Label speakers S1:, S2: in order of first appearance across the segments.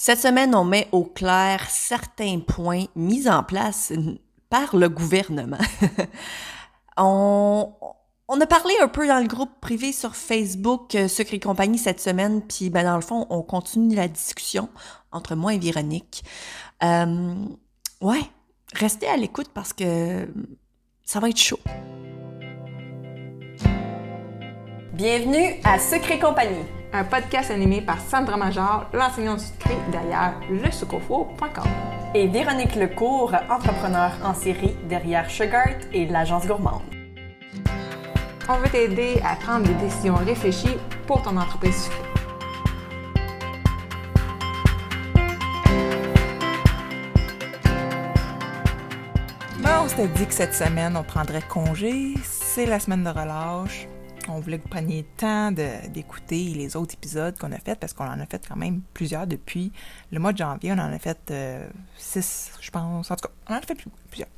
S1: Cette semaine, on met au clair certains points mis en place par le gouvernement. on, a parlé un peu dans le groupe privé sur Facebook euh, Secret Compagnie cette semaine, puis ben, dans le fond, on continue la discussion entre moi et Véronique. Euh, ouais, restez à l'écoute parce que ça va être chaud. Bienvenue à Secret Compagnie
S2: un podcast animé par Sandra Major, l'enseignante secret derrière lesucofo.com.
S1: Et Véronique Lecourt, entrepreneur en série derrière Sugart et l'agence gourmande.
S2: On veut t'aider à prendre des décisions réfléchies pour ton entreprise sucrée. Ben, on s'était dit que cette semaine, on prendrait congé. C'est la semaine de relâche on voulait que vous preniez le temps d'écouter les autres épisodes qu'on a fait parce qu'on en a fait quand même plusieurs depuis le mois de janvier. On en a fait euh, six, je pense. En tout cas, on en a fait plusieurs.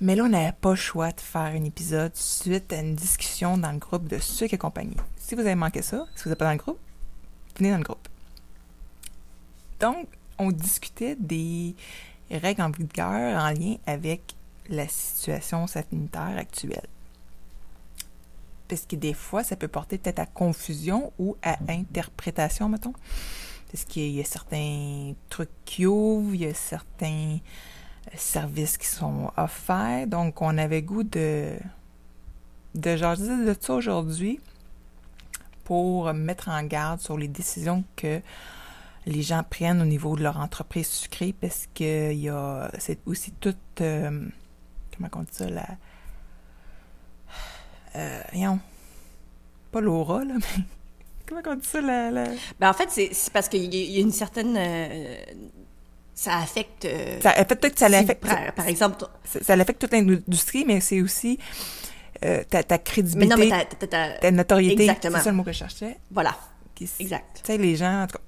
S2: Mais là, on n'avait pas le choix de faire un épisode suite à une discussion dans le groupe de ceux qui accompagnent. Si vous avez manqué ça, si vous n'êtes pas dans le groupe, venez dans le groupe. Donc, on discutait des règles en vigueur en lien avec la situation sanitaire actuelle parce que des fois, ça peut porter peut-être à confusion ou à interprétation, mettons. Parce qu'il y a certains trucs qui ouvrent, il y a certains euh, services qui sont offerts. Donc, on avait goût de, de jaser de ça aujourd'hui pour mettre en garde sur les décisions que les gens prennent au niveau de leur entreprise sucrée parce que y a c'est aussi toute euh, comment on dit ça la euh, pas l'aura, là, mais comment on dit ça, la...
S1: Ben, en fait, c'est parce qu'il y, a une certaine... Euh, ça affecte... Euh,
S2: ça affecte peut-être ça l'affecte...
S1: Par, exemple...
S2: Ça, ça affecte toute l'industrie, mais c'est aussi euh, ta, ta, crédibilité, mais non, mais ta, notoriété. Exactement. C'est ça le mot que je cherchais.
S1: Voilà. exact.
S2: Tu sais, les gens, en tout cas...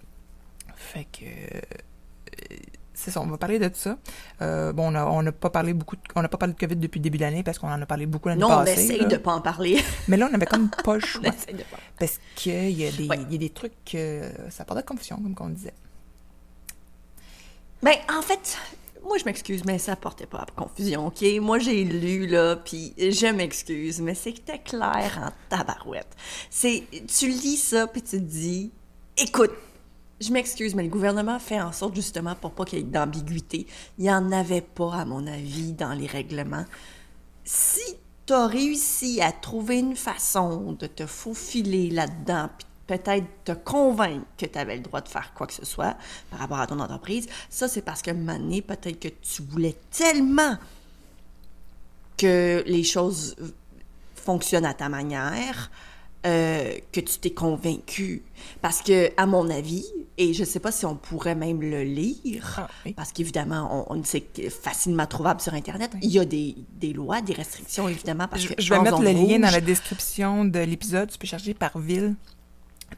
S2: Fait que c'est ça, on va parler de ça. Euh, bon, on n'a pas parlé beaucoup, on n'a pas parlé de COVID depuis le début de l'année parce qu'on en a parlé beaucoup l'année passée.
S1: Non, on essaye de pas en parler.
S2: Mais là, on n'avait comme pas le choix. Parce qu'il y, a des, y a des trucs que ça porte de confusion, comme on disait.
S1: Ben, en fait, moi, je m'excuse, mais ça portait pas à confusion, OK? Moi, j'ai lu, là, puis je m'excuse, mais c'était clair en tabarouette. C'est, tu lis ça, puis tu te dis, écoute, je m'excuse, mais le gouvernement fait en sorte justement pour pas qu'il y ait d'ambiguïté. Il n'y en avait pas, à mon avis, dans les règlements. Si tu as réussi à trouver une façon de te faufiler là-dedans, puis peut-être te convaincre que tu avais le droit de faire quoi que ce soit par rapport à ton entreprise, ça c'est parce que un peut-être que tu voulais tellement que les choses fonctionnent à ta manière euh, que tu t'es convaincu. Parce que, à mon avis, et je ne sais pas si on pourrait même le lire, ah, parce qu'évidemment, on, c'est facilement trouvable sur Internet. Il y a des, des, lois, des restrictions, évidemment. Parce
S2: je, que je vais mettre le lien dans la description de l'épisode. Tu peux chercher par ville,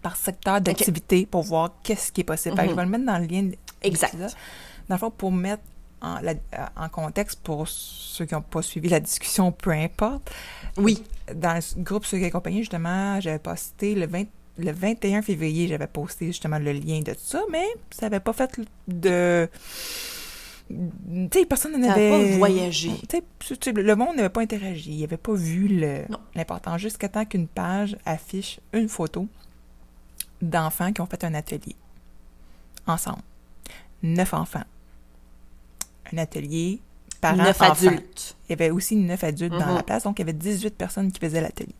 S2: par secteur d'activité pour voir qu'est-ce qui est possible. Je mhm. vais le mettre dans le lien.
S1: Exact.
S2: Dans le fond, pour mettre en, en contexte pour ceux qui n'ont pas suivi la discussion, peu importe.
S1: Oui.
S2: Dans le groupe Ceux et compagnie, justement, j'avais posté le 20, le 21 février, j'avais posté justement le lien de tout ça, mais ça n'avait pas fait de. Tu sais, personne n'avait.
S1: pas voyagé.
S2: le monde n'avait pas interagi. Il n'avait pas vu l'important. Jusqu'à temps qu'une page affiche une photo d'enfants qui ont fait un atelier. Ensemble. Neuf enfants. Un atelier parents, neuf adultes. Il y avait aussi neuf adultes dans la mhm. place, donc il y avait 18 personnes qui faisaient l'atelier.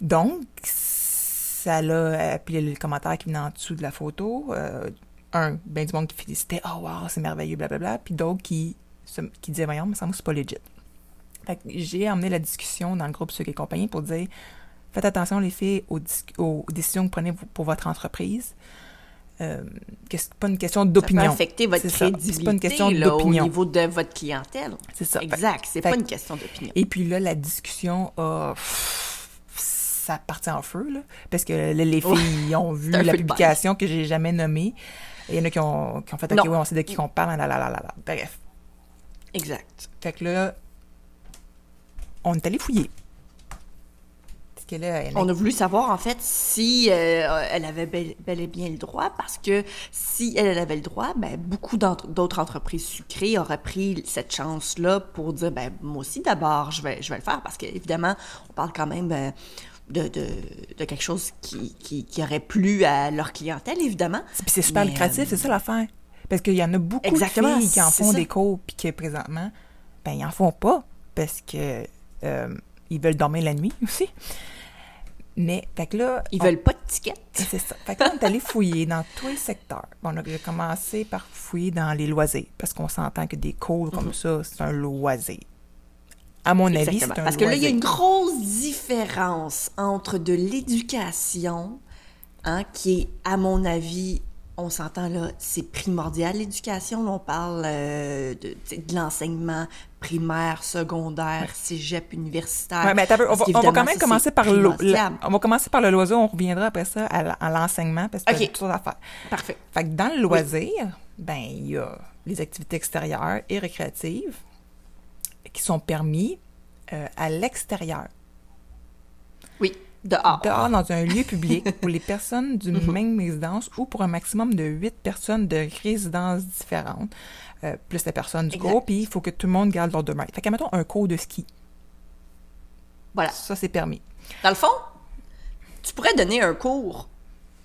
S2: Donc, ça l'a appelé le commentaire qui venait en dessous de la photo. Euh, un, ben du monde qui félicitait, oh wow, c'est merveilleux, blablabla. Puis d'autres qui, qui disaient, voyons, mais ça me c'est pas legit. Fait que j'ai emmené la discussion dans le groupe Ceux et compagnie pour dire, faites attention les filles aux, aux décisions que vous prenez pour votre entreprise. Euh, c'est pas une question d'opinion. Ça
S1: peut affecter votre crédibilité c'est pas une question d'opinion. au niveau de votre clientèle.
S2: C'est ça.
S1: Exact, c'est pas une question d'opinion.
S2: Et puis là, la discussion a... Ça partit en feu, là, parce que les filles ont vu la publication que j'ai jamais nommée. Il y en a qui ont, qui ont fait « OK, oui, on sait de qui on parle, là, là, là, là. Bref.
S1: Exact.
S2: Fait que là, on est allé fouiller. Parce que là, elle
S1: On a voulu savoir, en fait, si euh, elle avait bel, bel et bien le droit, parce que si elle, avait le droit, ben, beaucoup d'entre- d'autres entreprises sucrées auraient pris cette chance-là pour dire, ben, moi aussi, d'abord, je vais, je vais le faire, parce qu'évidemment, on parle quand même euh, de, de, de quelque chose qui, qui, qui aurait plu à leur clientèle, évidemment.
S2: Puis c'est super lucratif,
S1: euh,
S2: c'est ça l'affaire. Parce qu'il y en a beaucoup
S1: Exactement,
S2: de filles qui en font
S1: ça.
S2: des cours, puis que présentement, ben, ils en font pas, parce que euh, ils veulent dormir la nuit aussi. Mais, fait que là...
S1: Ils
S2: on-
S1: veulent pas de ticket.
S2: C'est ça. Fait que là, on est allé fouiller dans tous les secteurs. Bon, on a commencé par fouiller dans les loisirs, parce qu'on s'entend que des cours comme ça, c'est un loisir. À mon avis, c'est un
S1: Parce que là, il y a une grosse différence entre de l'éducation, hein, qui est, à mon avis, on s'entend là, c'est primordial l'éducation. On parle euh, de, l'enseignement primaire, secondaire, cégep, universitaire.
S2: Ouais, mais on, va, on va quand même
S1: ça,
S2: commencer par le, on va commencer par le loisir, on reviendra après ça à, à l'enseignement parce que
S1: Ok.
S2: c'est toutes sortes d'affaires.
S1: Parfait.
S2: Fait que dans le loisir, ben il y a les activités extérieures et récréatives qui sont permis euh, à l'extérieur,
S1: Oui, dehors.
S2: dehors dans un lieu public pour les personnes d'une
S1: Mhm.
S2: même résidence ou pour un maximum de huit personnes de résidences différentes, euh, plus la personne du
S1: Exact.
S2: groupe, puis il faut que tout le monde garde leur demeure. Fait que mettons un cours de ski,
S1: Voilà.
S2: ça c'est permis.
S1: Dans le fond, tu pourrais donner un cours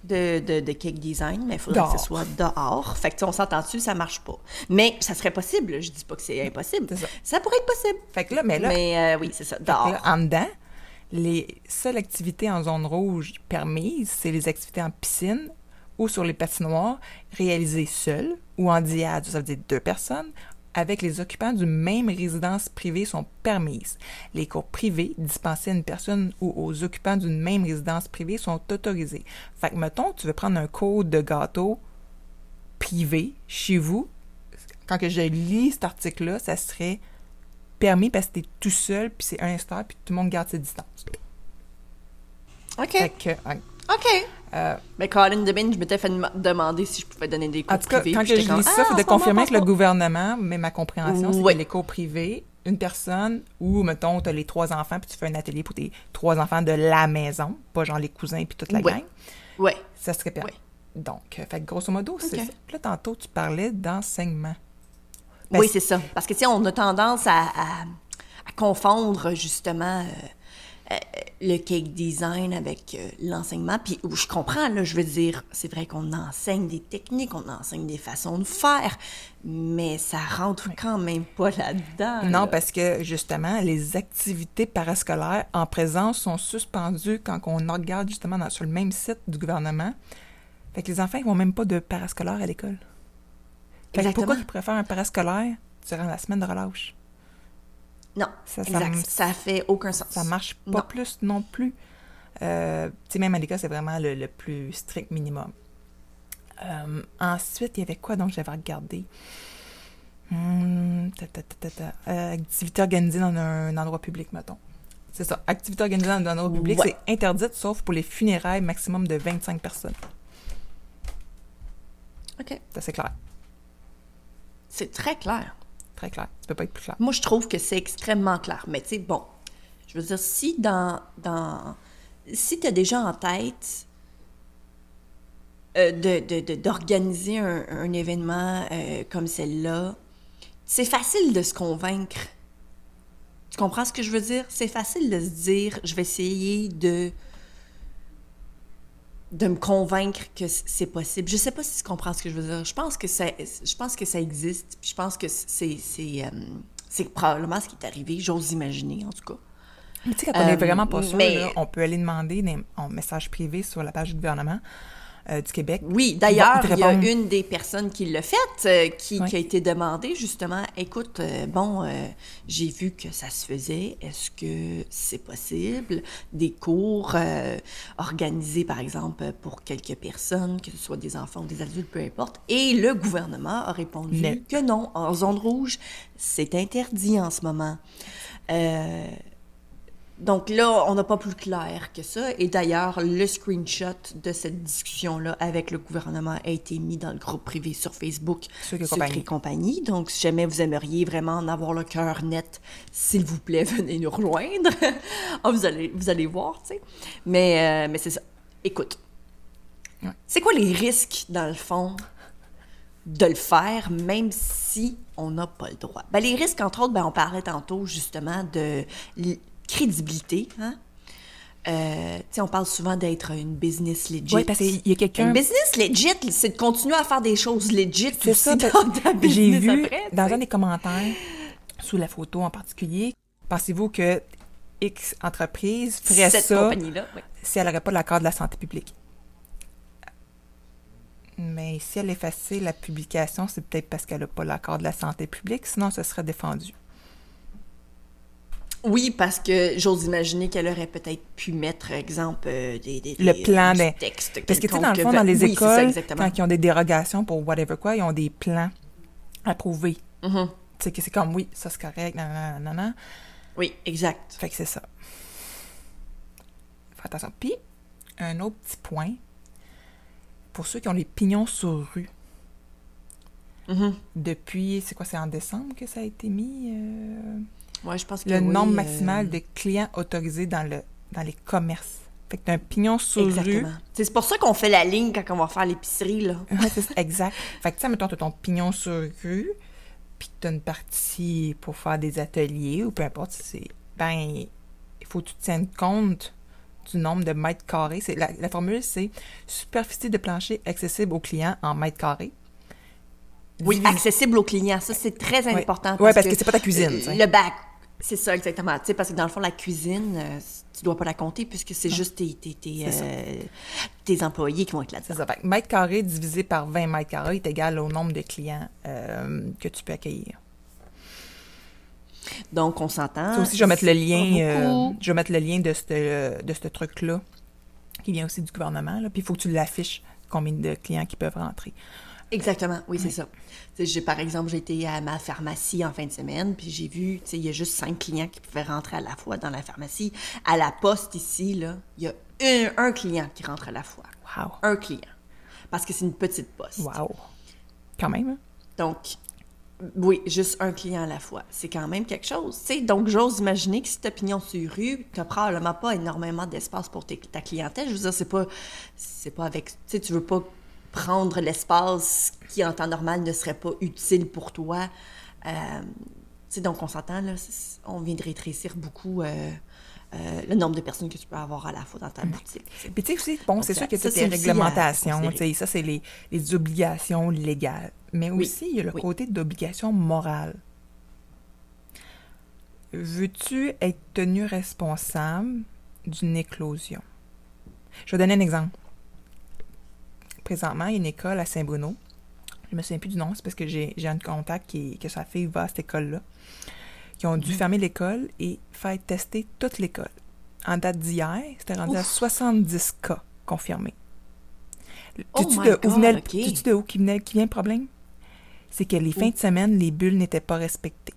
S1: de, de, de cake design, mais il faudrait que ce soit dehors. Fait que on s'entend dessus, ça marche pas. Mais ça serait possible. Je dis pas que c'est impossible.
S2: Ça.
S1: pourrait être possible.
S2: Fait que là, mais là,
S1: Mais euh, oui, c'est ça, dehors.
S2: là, en dedans, les seules activités en zone rouge permises, c'est les activités en piscine ou sur les patinoires réalisées seules ou en diade, ça veut dire deux personnes, avec les occupants d'une même résidence privée sont permises. Les cours privés dispensés à une personne ou aux occupants d'une même résidence privée sont autorisés. Fait que, mettons, tu veux prendre un cours de gâteau privé chez vous, quand que je lis cet article-là, ça serait permis parce que t'es tout seul, puis c'est un instant, puis tout le monde garde ses distances.
S1: OK.
S2: Fait que, ouais.
S1: OK.
S2: Euh,
S1: Mais Colin Debin, je m'étais fait dem- demander si je pouvais donner des cours
S2: en tout cas,
S1: privés.
S2: quand je lis
S1: comme,
S2: ça, il
S1: Ah, ce moment,
S2: confirmer avec le gouvernement, mais ma compréhension, c'est
S1: Ouais.
S2: que les cours privés, une personne, ou, mettons, t'as les trois enfants, puis tu fais un atelier pour tes trois enfants de la maison, pas genre les cousins puis toute la
S1: Ouais.
S2: gang,
S1: Ouais.
S2: ça serait permis. Donc, euh, fait que grosso modo, c'est
S1: Ok.
S2: ça. Puis là, tantôt, tu parlais d'enseignement. Ben,
S1: oui,
S2: c'est-
S1: ça. Parce que, tu sais, on a tendance à, à- à confondre, justement, euh, euh, le cake design avec euh, l'enseignement. Puis, je comprends, là, je veux dire, c'est vrai qu'on enseigne des techniques, on enseigne des façons de faire, mais ça rentre quand même pas là-dedans.
S2: Non,
S1: là.
S2: parce que justement, les activités parascolaires en présence sont suspendues quand on regarde justement dans- sur le même site du gouvernement. Fait que les enfants, ils vont même pas de parascolaire à l'école. Fait pourquoi ils préfèrent un parascolaire durant la semaine de relâche?
S1: Non,
S2: Ça,
S1: exact. Ça fait aucun sens.
S2: Ça marche pas
S1: Non.
S2: plus non plus. Euh, même à l'école, c'est vraiment le, le plus strict minimum. Euh, ensuite, il y avait quoi donc j'avais regardé? Ta, ta, ta, ta, ta. Euh, activité organisée dans un, endroit public, mettons. C'est ça. Activité organisée dans un endroit public,
S1: Ouais.
S2: c'est interdite sauf pour les funérailles maximum de 25 personnes.
S1: OK.
S2: Ça, c'est clair.
S1: C'est très clair.
S2: Très clair. Ça peut pas être plus clair.
S1: Moi, je trouve que c'est extrêmement clair. Mais tu sais, bon, je veux dire, si dans... dans si tu as déjà en tête euh, de- de- de- d'organiser un, un événement euh, comme celle-là, c'est facile de se convaincre. Tu comprends ce que je veux dire? C'est facile de se dire, je vais essayer de de me convaincre que c'est possible. Je sais pas si tu comprends ce que je veux dire. Je pense que ça, je pense que ça existe. Puis je pense que c'est c'est euh, c'est probablement ce qui est arrivé. J'ose imaginer en tout cas.
S2: Mais tu sais, quand on est
S1: Euh,
S2: vraiment pas sûr,
S1: mais-
S2: là, on peut aller demander des, en message privé sur la page du gouvernement euh, du Québec.
S1: Oui, d'ailleurs, il y a une des personnes qui l'a fait, euh, qui,
S2: Oui.
S1: qui a été demandée justement, écoute, euh, bon, j'ai vu que ça se faisait, est-ce que c'est possible? Des cours organisés, par exemple, pour quelques personnes, que ce soit des enfants ou des adultes, peu importe. Et le gouvernement a répondu que non, en zone rouge, c'est interdit en ce moment. Euh, Donc là, on n'a pas plus clair que ça. Et d'ailleurs, le screenshot de cette discussion-là avec le gouvernement a été mis dans le groupe privé sur Facebook
S2: Sucre et
S1: Sucre
S2: compagnie.
S1: compagnie. Donc, si jamais vous aimeriez vraiment en avoir le cœur net, s'il vous plaît, venez nous rejoindre. Ah, vous, allez, vous allez voir, tu sais. Mais, euh, mais c'est ça. Écoute,
S2: Ouais.
S1: c'est quoi les risques, dans le fond, de le faire, même si on n'a pas le droit? Ben, les risques, entre autres, ben, on parlait tantôt, justement, de crédibilité, hein? Euh, on parle souvent d'être une business legit.
S2: Oui, parce qu'il y a quelqu'un.
S1: Une business legit, c'est de continuer à faire des choses legit
S2: C'est ça,
S1: dans ta
S2: J'ai vu
S1: après,
S2: dans un des commentaires, sous la photo en particulier, pensez-vous que X entreprise ferait
S1: Cette
S2: ça
S1: compagnie-là, oui.
S2: si elle n'aurait pas l'accord de la santé publique? Mais si elle effaçait la publication, c'est peut-être parce qu'elle n'a pas l'accord de la santé publique, sinon ce serait défendu.
S1: Oui, parce que j'ose imaginer qu'elle aurait peut-être pu mettre, exemple, euh, des, des,
S2: Le
S1: des-
S2: plan des-
S1: texte.
S2: Parce que, tu sais, dans le fond, dans les
S1: oui, ça,
S2: écoles,
S1: exactement.
S2: quand ils ont des dérogations pour whatever quoi, ils ont des plans approuvés.
S1: Mhm.
S2: Tu sais, que c'est comme, oui, ça c'est correct, nan, nan, nan, nan.
S1: Oui, exact.
S2: Fait que c'est ça. Fais attention. Puis, un autre petit point, pour ceux qui ont les pignons sur rue,
S1: Mhm.
S2: depuis, c'est quoi, c'est en décembre que ça a été mis, euh,
S1: Ouais, je pense que
S2: le
S1: oui,
S2: nombre
S1: euh,
S2: maximal de clients autorisés dans, le, dans les commerces. Fait que t'as un pignon sur rue.
S1: Exactement. C'est c'est pour ça qu'on fait la ligne quand on va faire l'épicerie, là.
S2: Ouais, c'est ça, exact. Fait que, tu sais, mettons, t'as ton pignon sur rue, puis t'as une partie pour faire des ateliers, ou peu importe c'est... Ben, il faut que tu tiennes compte du nombre de mètres carrés. C'est, la, la formule, c'est superficie de plancher accessible aux clients en mètres carrés.
S1: Oui, accessible aux clients. Ça, c'est très important.
S2: Ouais, parce que c'est pas ta cuisine,
S1: euh. Le bac. C'est ça, exactement. Tu sais, parce que dans le fond, la cuisine, euh, tu dois pas la compter puisque c'est juste tes, tes,
S2: C'est
S1: euh, tes employés qui vont être
S2: C'est
S1: là-dedans.
S2: ça. Fait que mètre carré divisé par 20 mètres carrés est égal au nombre de clients euh, que tu peux accueillir.
S1: Donc, on s'entend.
S2: Ça aussi, je vais mettre le
S1: c'est
S2: lien, je vais mettre le lien de ce de ce truc-là, qui vient aussi du gouvernement. Là. Puis il faut que tu l'affiches, combien de clients qui peuvent rentrer.
S1: Exactement, oui, c'est ça. J'ai, par exemple, été à ma pharmacie en fin de semaine, puis j'ai vu, il y a juste cinq clients qui pouvaient rentrer à la fois dans la pharmacie. À la poste, ici, là, il y a un, un client qui rentre à la fois.
S2: Wow!
S1: Un client. Parce que c'est une petite poste.
S2: Wow! Quand même, hein?
S1: Donc, oui, juste un client à la fois. C'est quand même quelque chose. Donc, j'ose imaginer que si tu pignon sur rue, tu n'as probablement pas énormément d'espace pour ta clientèle. Je veux dire, c'est pas, c'est pas avec. Tu sais, tu veux pas prendre l'espace qui, en temps normal, ne serait pas utile pour toi. Euh, donc, on s'entend, on vient de rétrécir beaucoup euh, euh, le nombre de personnes que tu peux avoir à la fois dans ta boutique. tu sais.
S2: Puis tu sais aussi, bon, c'est sûr que toutes
S1: c'est
S2: les
S1: à
S2: réglementations, ça, c'est les, les obligations légales. Mais
S1: Oui,
S2: aussi, il y a le
S1: oui.
S2: côté d'obligation morale. Veux-tu être tenu responsable d'une éclosion? Je vais donner un exemple. Présentement, il y a une école à Saint-Bruno. Je me souviens plus du nom, c'est parce que j'ai un contact qui, que sa fille va à cette école-là. Qui ont
S1: Mhm.
S2: dû fermer l'école et faire tester toute l'école. En date d'hier, c'était rendu à
S1: Ouf.
S2: 70 cas confirmés.
S1: Oh my
S2: de, où venait de qui venait, qui vient le problème? C'est que les fins de semaine, les bulles n'étaient pas respectées.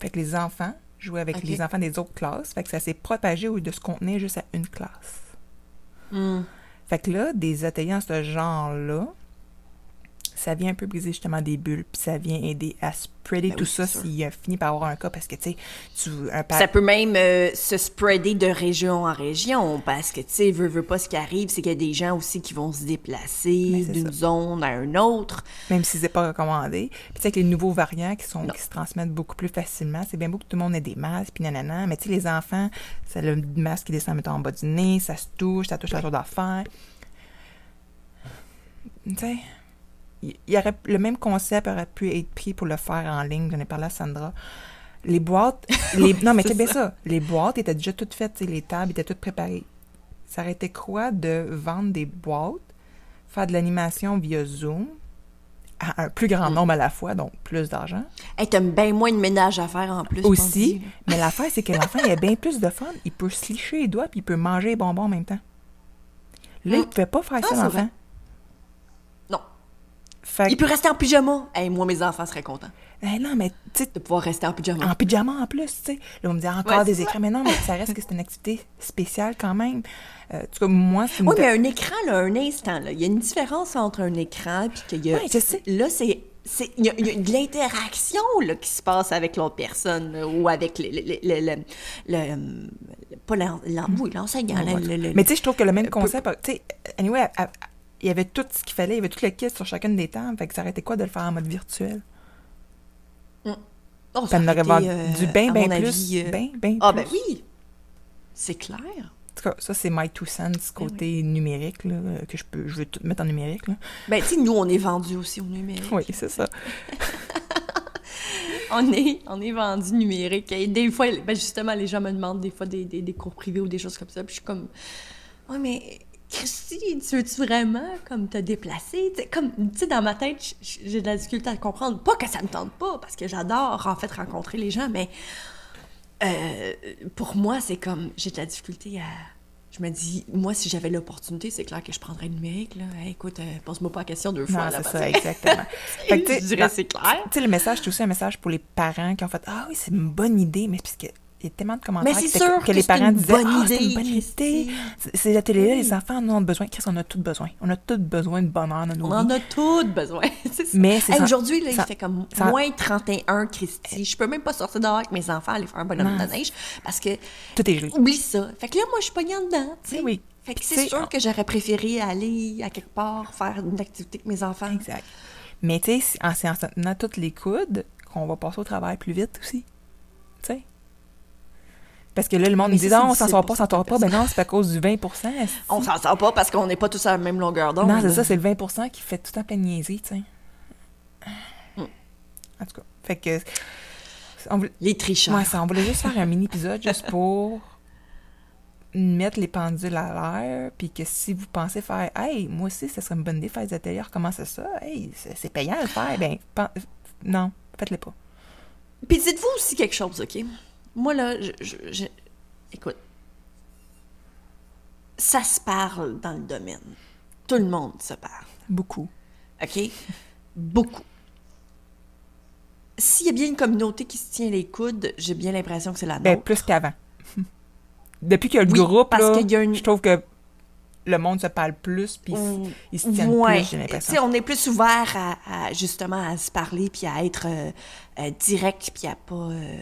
S2: Fait que les enfants jouaient avec les enfants des autres classes. Fait que ça s'est propagé au lieu de se contenir juste à une classe.
S1: Hmm.
S2: Fait que là, des ateliers en ce genre-là, ça vient un peu briser justement des bulles, puis ça vient aider à spreader
S1: Ben
S2: tout
S1: oui,
S2: ça s'il a fini par avoir un cas, parce que, tu sais, tu... Un pa-
S1: Ça peut même euh, se spreader de région en région parce que, tu sais, veux, veux pas ce qui arrive, c'est qu'il y a des gens aussi qui vont se déplacer
S2: Ben,
S1: d'une
S2: ça.
S1: zone à une autre.
S2: même si c'est pas recommandé. Puis tu sais, avec les nouveaux variants qui, sont,
S1: Non.
S2: qui se transmettent beaucoup plus facilement, c'est bien beau que tout le monde ait des masques, puis nanana, mais tu sais, les enfants, c'est le masque qui descend, mettons, en bas du nez, ça se touche, ça touche la tour d'affaires. Tu sais, il y aurait, le même concept aurait pu être pris pour le faire en ligne, j'en ai parlé à Sandra. Les boîtes, les, non, mais
S1: c'est
S2: bien ça. Les boîtes étaient déjà toutes faites, les tables étaient toutes préparées. Ça aurait été quoi de vendre des boîtes, faire de l'animation via Zoom, à un plus grand
S1: Mm.
S2: nombre à la fois, donc plus d'argent?
S1: Hey, t'as bien moins de ménage à faire en plus.
S2: Aussi, mais l'affaire, c'est que l'enfant, il a bien plus de fun. Il peut se licher les doigts, puis il peut manger les bonbons en même temps. Là, il
S1: Mm.
S2: ne pouvait pas faire
S1: Ah,
S2: ça, l'enfant. Fait
S1: Il peut rester en pyjama. Hey, moi, mes enfants seraient contents
S2: Ben non, mais tu sais,
S1: de pouvoir rester en pyjama.
S2: en pyjama en plus, tu sais. Là, on me dit encore
S1: Ouais,
S2: des écrans. Mais non, mais ça reste que c'est une activité spéciale quand même. Euh, en tout cas, moi, c'est.
S1: Oui, mais un écran, là, un instant, là, il y a une différence entre un écran puis qu'il y a...
S2: Ouais, je sais.
S1: Là, c'est... Il y, y a de l'interaction là, qui se passe avec l'autre personne là, ou avec le, le, le, pas oui, l'enseignant. le- le- le-
S2: Mais tu sais, je trouve que le même concept, tu sais, anyway, à- à- il y avait tout ce qu'il fallait, il y avait tout le kit sur chacune des tables, fait que ça aurait été quoi de le faire en mode virtuel?
S1: Oh, ça
S2: Ça en
S1: aurait été,
S2: vendu
S1: euh,
S2: bien, bien plus,
S1: euh,
S2: bien, bien
S1: Ah,
S2: plus.
S1: ben oui! C'est clair.
S2: En tout cas, ça, c'est my two cents côté numérique, là, euh, que je peux, je veux tout mettre en numérique, là.
S1: Ben, tu sais, nous, on est vendus aussi au numérique.
S2: Oui, c'est ça.
S1: On est, on est vendu numérique. Et des fois, ben justement, les gens me demandent des fois des, des, des cours privés ou des choses comme ça. Puis je suis comme, ouais, mais Christy, tu veux-tu vraiment comme te déplacer? Comme, tu sais, dans ma tête, j'ai de la difficulté à comprendre. Pas que ça me tente pas, parce que j'adore en fait rencontrer les gens, mais euh, pour moi, c'est comme, j'ai de la difficulté à. Je me dis, moi, si j'avais l'opportunité, c'est clair que je prendrais le numérique. Là. Hey, écoute, euh, pose-moi pas la question deux fois.
S2: C'est ça, exactement. Fait que, tu sais,
S1: je dirais,
S2: dans-
S1: c'est clair.
S2: Tu sais, le message, c'est aussi un message pour les parents qui ont fait Ah oui, c'est une bonne idée, mais puisque y a tellement de commentaires
S1: Mais
S2: étaient-
S1: sûr
S2: que,
S1: que
S2: les parents disaient
S1: bonne
S2: Ah, c'est une
S1: idée,
S2: bonne idée. C'est- Ces ateliers-là,
S1: Oui.
S2: les enfants en ont besoin. Qu'est-ce qu'on a tous besoin? On a tous besoin de bonheur dans nos
S1: On
S2: vies.
S1: en a toutes besoin. ça.
S2: Mais
S1: Hey, Aujourd'hui, là,
S2: ça-
S1: il fait comme
S2: ça-
S1: moins 31, Christy. Je peux même pas sortir dehors avec mes enfants aller faire un bonhomme de neige parce que,
S2: Tout est gelé.
S1: oublie ça. Fait que là, moi, je suis pognée en dedans. tu sais.
S2: Oui.
S1: Fait que c'est sûr
S2: on-
S1: que j'aurais préféré aller à quelque part faire une activité avec mes enfants.
S2: Exact. Mais tu sais, c'est en se tenant toutes les coudes qu'on va passer au travail plus vite aussi. Tu sais? Parce que là, le monde me dit
S1: ça,
S2: Ah,
S1: c'est
S2: on s'en sort pas, on s'en sort pas. Ben non, c'est à cause du 20 esti.
S1: On s'en sort pas parce qu'on n'est pas tous à la même longueur d'onde.
S2: Non, c'est ça, c'est le 20% qui fait tout temps plein de niaiseries, tu sais.
S1: Mm.
S2: En tout cas, fait que. On voulait,
S1: Les tricheurs.
S2: ouais, ça, on voulait juste faire un mini-épisode juste pour mettre les pendules à l'air, puis que si vous pensez faire Hey, moi aussi, ça serait une bonne idée de faire des ateliers, recommencer ça, hey, c'est c'est payant à le faire, ben, non, faites-le pas.
S1: Puis dites-vous aussi quelque chose, OK? Moi, là, je, je- je- Écoute. Ça se parle dans le domaine. Tout le monde se parle.
S2: Beaucoup.
S1: OK? Beaucoup. S'il y a bien une communauté qui se tient les coudes, j'ai bien l'impression que c'est la
S2: Ben,
S1: nôtre.
S2: plus qu'avant. Depuis qu'il y a le
S1: Oui,
S2: groupe,
S1: parce
S2: là,
S1: qu'il y a une-
S2: je trouve que le monde se parle plus, puis ils ils se tiennent
S1: Ouais.
S2: plus, j'ai l'impression.
S1: on est plus ouvert à, à, justement à se parler puis à être euh, euh, direct puis à pas euh,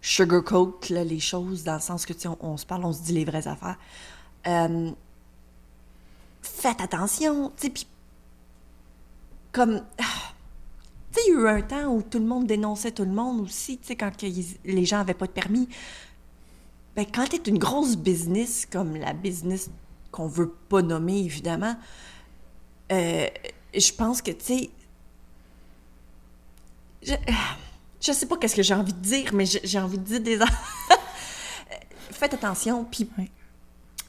S1: sugarcoat les choses dans le sens que on, on se parle, on se dit les vraies affaires. Euh, faites attention, tu sais, puis comme ah, tu sais, il y a eu un temps où tout le monde dénonçait tout le monde aussi, tu sais, quand les gens avaient pas de permis. Ben, quand tu une grosse business comme la business qu'on veut pas nommer, évidemment, euh, je pense que, tu sais, je, je sais pas qu'est-ce que j'ai envie de dire, mais j'ai envie de dire des... Faites attention, puis
S2: Oui.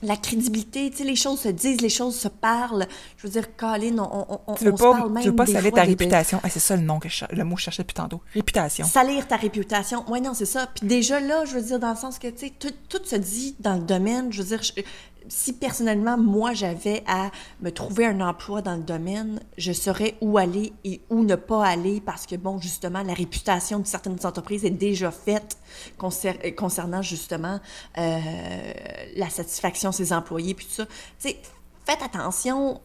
S1: la crédibilité, tu sais, les choses se disent, les choses se parlent. Je veux dire, Colin, on, on, on,
S2: Tu veux
S1: on se
S2: pas,
S1: parle même
S2: tu veux pas
S1: des
S2: salir ta
S1: des-
S2: réputation. Ah, c'est ça le nom que je, le mot que je cherchais depuis tantôt. Réputation.
S1: Salir ta réputation. Oui, non, c'est ça. Puis déjà là, je veux dire, dans le sens que, tu sais, tout, tout se dit dans le domaine. Je veux dire, je- si personnellement, moi, j'avais à me trouver un emploi dans le domaine, je saurais où aller et où ne pas aller parce que, bon, justement, la réputation de certaines entreprises est déjà faite concer- concernant, justement, euh, la satisfaction de ses employés, puis tout ça. Tu sais, faites attention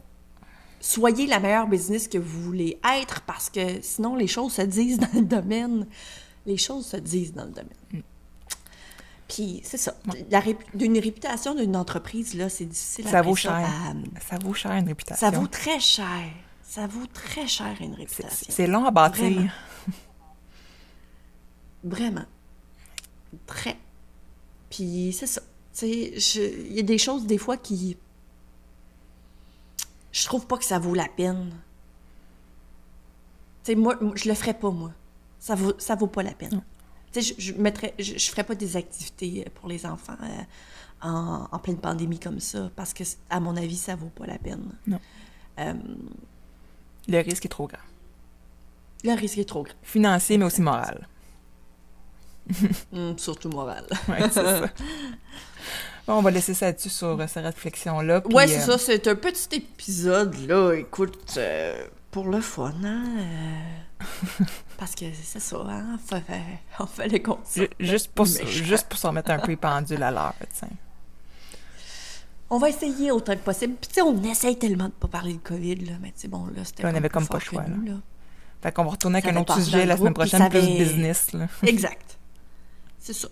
S1: soyez la meilleure business que vous voulez être parce que sinon les choses se disent dans le domaine. Les choses se disent dans le domaine. Puis c'est ça. La d'une réputation d'une entreprise, là, c'est difficile
S2: Ça
S1: après
S2: vaut cher.
S1: à-
S2: Ça vaut cher une réputation.
S1: ça vaut très cher. Ça vaut très cher une réputation.
S2: C'est long à bâtir.
S1: Vraiment. Vraiment. Très. Puis c'est ça. Tu sais, il y a des choses des fois qui. Je trouve pas que ça vaut la peine. Tu sais, moi, moi, je le ferais pas, moi. Ça vaut, ça vaut pas la peine. Tu sais, je, mettrais, je, je ferais pas des activités pour les enfants euh, en, en pleine pandémie comme ça, parce que, à mon avis, ça vaut pas la peine.
S2: Non.
S1: Euh,
S2: Le risque est trop grand.
S1: le risque est trop grand.
S2: Financier, mais aussi moral.
S1: Hum, surtout moral.
S2: Ouais, c'est ça. Bon, on va laisser ça dessus sur euh, ces réflexions-là. puis,
S1: Ouais, c'est
S2: euh,
S1: ça, c'est un petit épisode, là, écoute, euh, pour le fun, hein? euh, parce que c'est ça, hein? Fait- fait- on fait les
S2: juste pour,
S1: méchant.
S2: juste pour se remettre un peu pendule à l'heure.
S1: On va essayer autant que possible. Puis, tu sais, on essaye tellement de pas parler de COVID, là, mais tu sais, bon, là, c'était
S2: On avait comme pas le choix,
S1: nous, là.
S2: Fait qu'on va retourner avec
S1: Ça
S2: un autre sujet la semaine prochaine, plus business, là.
S1: Exact. C'est ça.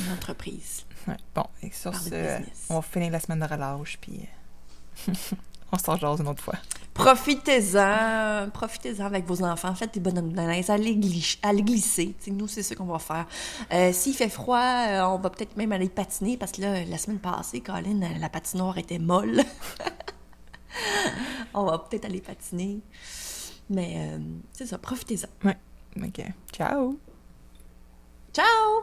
S1: Une entreprise.
S2: Ouais. Bon, et sur
S1: Parler
S2: ce, on va finir la semaine de relâche, puis euh, on s'en jase une autre fois.
S1: Profitez-en, profitez-en avec vos enfants, faites des bonhommes de neige, allez, glis- allez glisser. Nous, c'est ce qu'on va faire. Euh, S'il fait froid, euh, on va peut-être même aller patiner parce que là, la semaine passée, Colin, la patinoire était molle. on va peut-être aller patiner. Mais euh, c'est ça, profitez-en.
S2: OK. Ciao!
S1: Ciao!